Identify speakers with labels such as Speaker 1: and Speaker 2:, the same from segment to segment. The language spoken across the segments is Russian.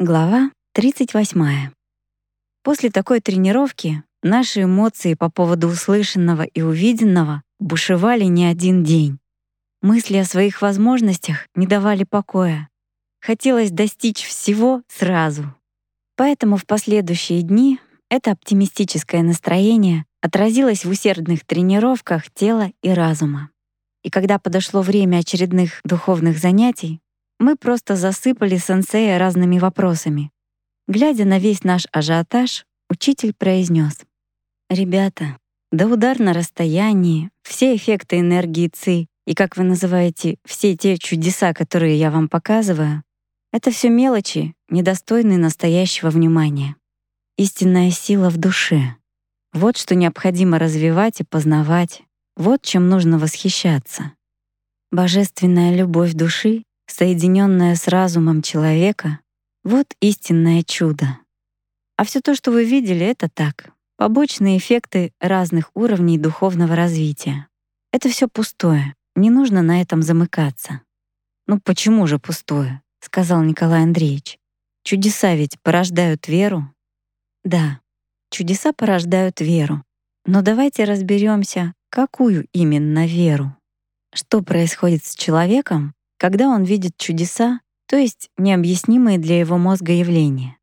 Speaker 1: Глава 38. После такой тренировки наши эмоции по поводу услышанного и увиденного бушевали не один день. Мысли о своих возможностях не давали покоя. Хотелось достичь всего сразу. Поэтому в последующие дни это оптимистическое настроение отразилось в усердных тренировках тела и разума. И когда подошло время очередных духовных занятий, мы просто засыпали сенсея разными вопросами. Глядя на весь наш ажиотаж, учитель произнес: «Ребята, да удар на расстоянии, все эффекты энергии ЦИ и, как вы называете, все те чудеса, которые я вам показываю, это все мелочи, недостойные настоящего внимания. Истинная сила в душе. Вот что необходимо развивать и познавать, вот чем нужно восхищаться. Божественная любовь души соединенное с разумом человека, вот истинное чудо. А все то, что вы видели, это так, побочные эффекты разных уровней духовного развития. Это все пустое, не нужно на этом замыкаться. «Ну почему же пустое?» — сказал Николай Андреевич. «Чудеса ведь порождают веру». «Да, чудеса порождают веру. Но давайте разберемся, какую именно веру. Что происходит с человеком, когда он видит чудеса, то есть необъяснимые для его мозга явления.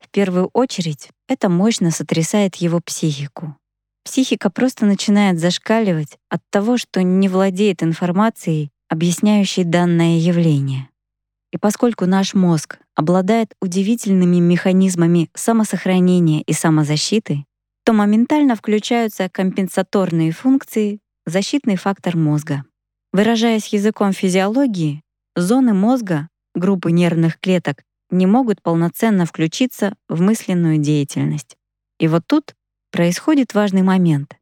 Speaker 1: В первую очередь это мощно сотрясает его психику. Психика просто начинает зашкаливать от того, что не владеет информацией, объясняющей данное явление. И поскольку наш мозг обладает удивительными механизмами самосохранения и самозащиты, то моментально включаются компенсаторные функции, защитный фактор мозга. Выражаясь языком физиологии, зоны мозга, группы нервных клеток, не могут полноценно включиться в мысленную деятельность. И вот тут происходит важный момент.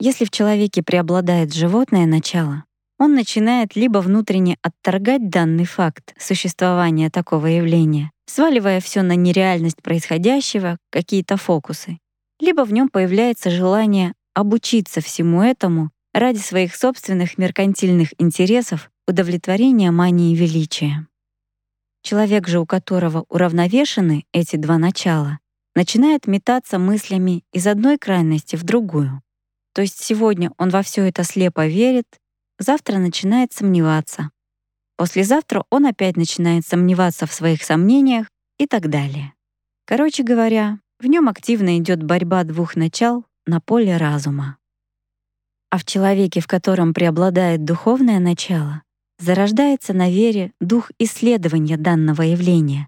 Speaker 1: Если в человеке преобладает животное начало, он начинает либо внутренне отторгать данный факт существования такого явления, сваливая все на нереальность происходящего, какие-то фокусы, либо в нем появляется желание обучиться всему этому ради своих собственных меркантильных интересов удовлетворения мании величия. Человек же, у которого уравновешены эти два начала, начинает метаться мыслями из одной крайности в другую. То есть сегодня он во все это слепо верит, завтра начинает сомневаться. Послезавтра он опять начинает сомневаться в своих сомнениях и так далее. Короче говоря, в нем активно идет борьба двух начал на поле разума. А в человеке, в котором преобладает духовное начало, зарождается на вере дух исследования данного явления,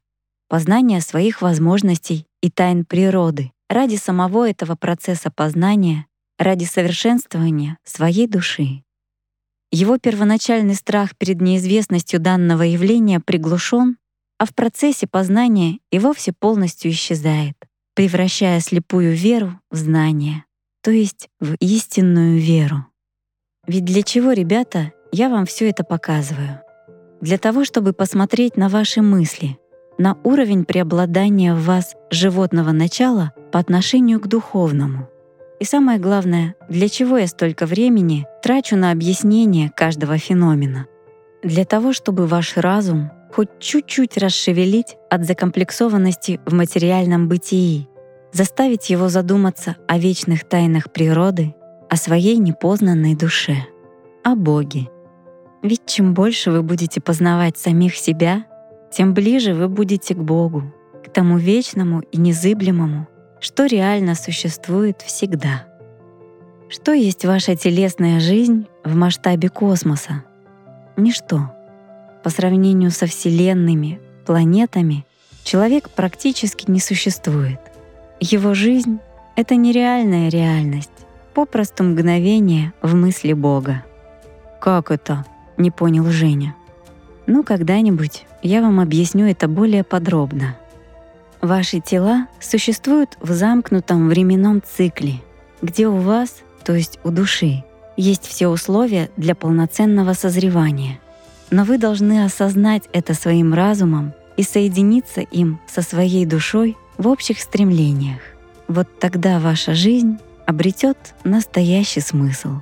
Speaker 1: познания своих возможностей и тайн природы ради самого этого процесса познания, ради совершенствования своей души. Его первоначальный страх перед неизвестностью данного явления приглушен, а в процессе познания и вовсе полностью исчезает, превращая слепую веру в знание то есть в истинную веру. Ведь для чего, ребята, я вам все это показываю? Для того, чтобы посмотреть на ваши мысли, на уровень преобладания в вас животного начала по отношению к духовному. И самое главное, для чего я столько времени трачу на объяснение каждого феномена? Для того, чтобы ваш разум хоть чуть-чуть расшевелить от закомплексованности в материальном бытии заставить его задуматься о вечных тайнах природы, о своей непознанной душе, о Боге. Ведь чем больше вы будете познавать самих себя, тем ближе вы будете к Богу, к тому вечному и незыблемому, что реально существует всегда. Что есть ваша телесная жизнь в масштабе космоса? Ничто. По сравнению со Вселенными, планетами, человек практически не существует — его жизнь — это нереальная реальность, попросту мгновение в мысли Бога. «Как это?» — не понял Женя. «Ну, когда-нибудь я вам объясню это более подробно. Ваши тела существуют в замкнутом временном цикле, где у вас, то есть у души, есть все условия для полноценного созревания. Но вы должны осознать это своим разумом и соединиться им со своей душой в общих стремлениях. Вот тогда ваша жизнь обретет настоящий смысл.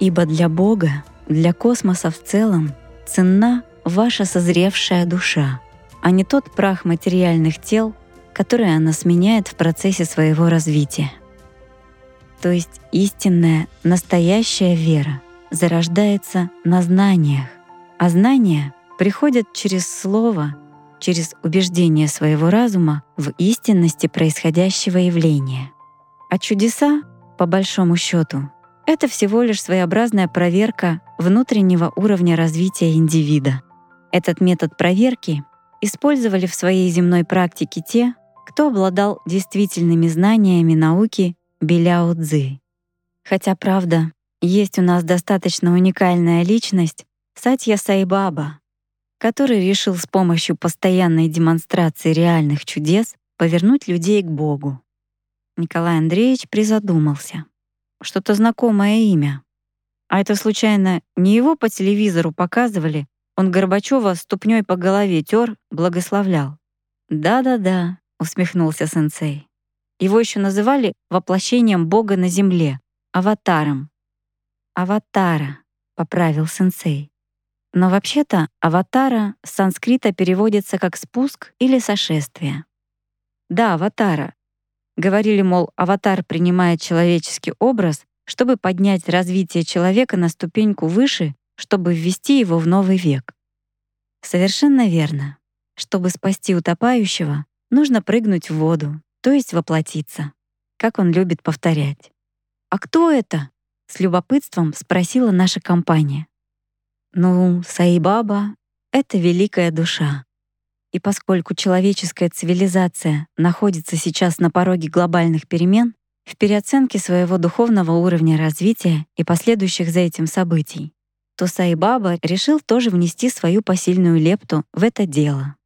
Speaker 1: Ибо для Бога, для космоса в целом ценна ваша созревшая душа, а не тот прах материальных тел, который она сменяет в процессе своего развития. То есть истинная, настоящая вера зарождается на знаниях, а знания приходят через слово, через убеждение своего разума в истинности происходящего явления. А чудеса, по большому счету, это всего лишь своеобразная проверка внутреннего уровня развития индивида. Этот метод проверки использовали в своей земной практике те, кто обладал действительными знаниями науки Беляо Цзы. Хотя, правда, есть у нас достаточно уникальная личность Сатья Сайбаба, который решил с помощью постоянной демонстрации реальных чудес повернуть людей к Богу. Николай Андреевич призадумался. Что-то знакомое имя. А это случайно не его по телевизору показывали? Он Горбачева ступней по голове тер, благословлял. Да-да-да, усмехнулся сенсей. Его еще называли воплощением Бога на земле, аватаром. Аватара, поправил сенсей. Но вообще-то аватара с санскрита переводится как спуск или сошествие. Да, аватара. Говорили, мол, аватар принимает человеческий образ, чтобы поднять развитие человека на ступеньку выше, чтобы ввести его в новый век. Совершенно верно. Чтобы спасти утопающего, нужно прыгнуть в воду, то есть воплотиться, как он любит повторять. «А кто это?» — с любопытством спросила наша компания. «Ну, Саибаба — это великая душа. И поскольку человеческая цивилизация находится сейчас на пороге глобальных перемен, в переоценке своего духовного уровня развития и последующих за этим событий, то Саибаба решил тоже внести свою посильную лепту в это дело.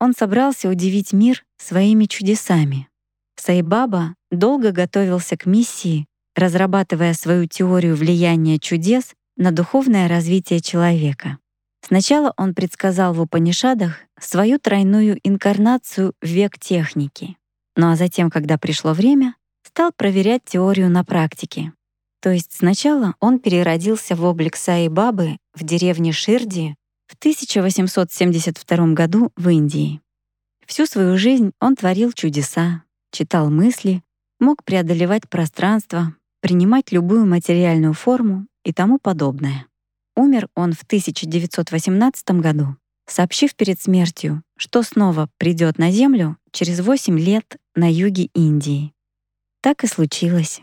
Speaker 1: Он собрался удивить мир своими чудесами. Сайбаба долго готовился к миссии, разрабатывая свою теорию влияния чудес на духовное развитие человека. Сначала он предсказал в Упанишадах свою тройную инкарнацию в век техники. Ну а затем, когда пришло время, стал проверять теорию на практике. То есть сначала он переродился в облик Саи Бабы в деревне Ширди в 1872 году в Индии. Всю свою жизнь он творил чудеса, читал мысли, мог преодолевать пространство, принимать любую материальную форму и тому подобное. Умер он в 1918 году, сообщив перед смертью, что снова придет на Землю через 8 лет на юге Индии. Так и случилось.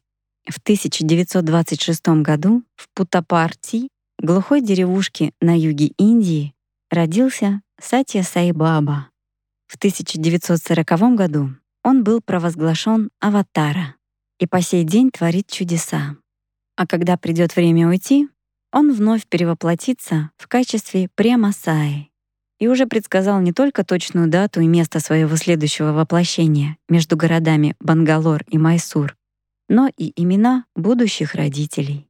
Speaker 1: В 1926 году в Путапарти глухой деревушке на юге Индии родился Сатья Сайбаба. В 1940 году он был провозглашен аватара и по сей день творит чудеса. А когда придет время уйти, он вновь перевоплотится в качестве Премасаи и уже предсказал не только точную дату и место своего следующего воплощения между городами Бангалор и Майсур, но и имена будущих родителей.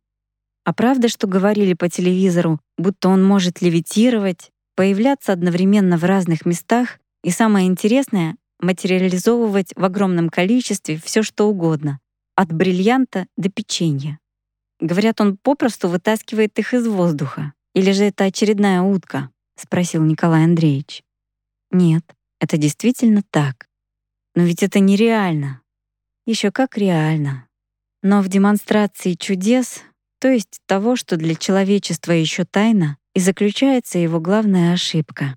Speaker 1: А правда, что говорили по телевизору, будто он может левитировать, появляться одновременно в разных местах и самое интересное — материализовывать в огромном количестве все что угодно, от бриллианта до печенья. Говорят, он попросту вытаскивает их из воздуха. Или же это очередная утка? спросил Николай Андреевич. Нет, это действительно так. Но ведь это нереально. Еще как реально. Но в демонстрации чудес то есть того, что для человечества еще тайна, и заключается его главная ошибка.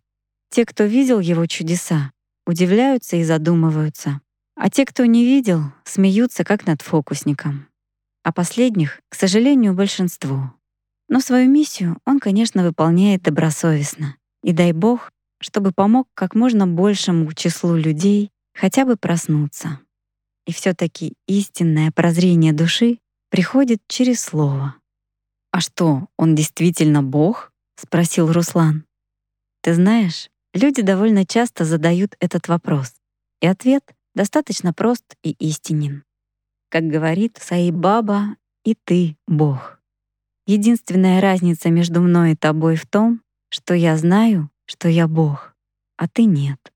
Speaker 1: Те, кто видел его чудеса, удивляются и задумываются, а те, кто не видел, смеются как над фокусником. А последних, к сожалению, большинство. Но свою миссию он, конечно, выполняет добросовестно. И дай бог, чтобы помог как можно большему числу людей хотя бы проснуться. И все таки истинное прозрение души приходит через слово. «А что, он действительно Бог?» — спросил Руслан. «Ты знаешь, люди довольно часто задают этот вопрос, и ответ достаточно прост и истинен. Как говорит Саибаба, и ты — Бог. Единственная разница между мной и тобой в том, что я знаю, что я Бог, а ты нет.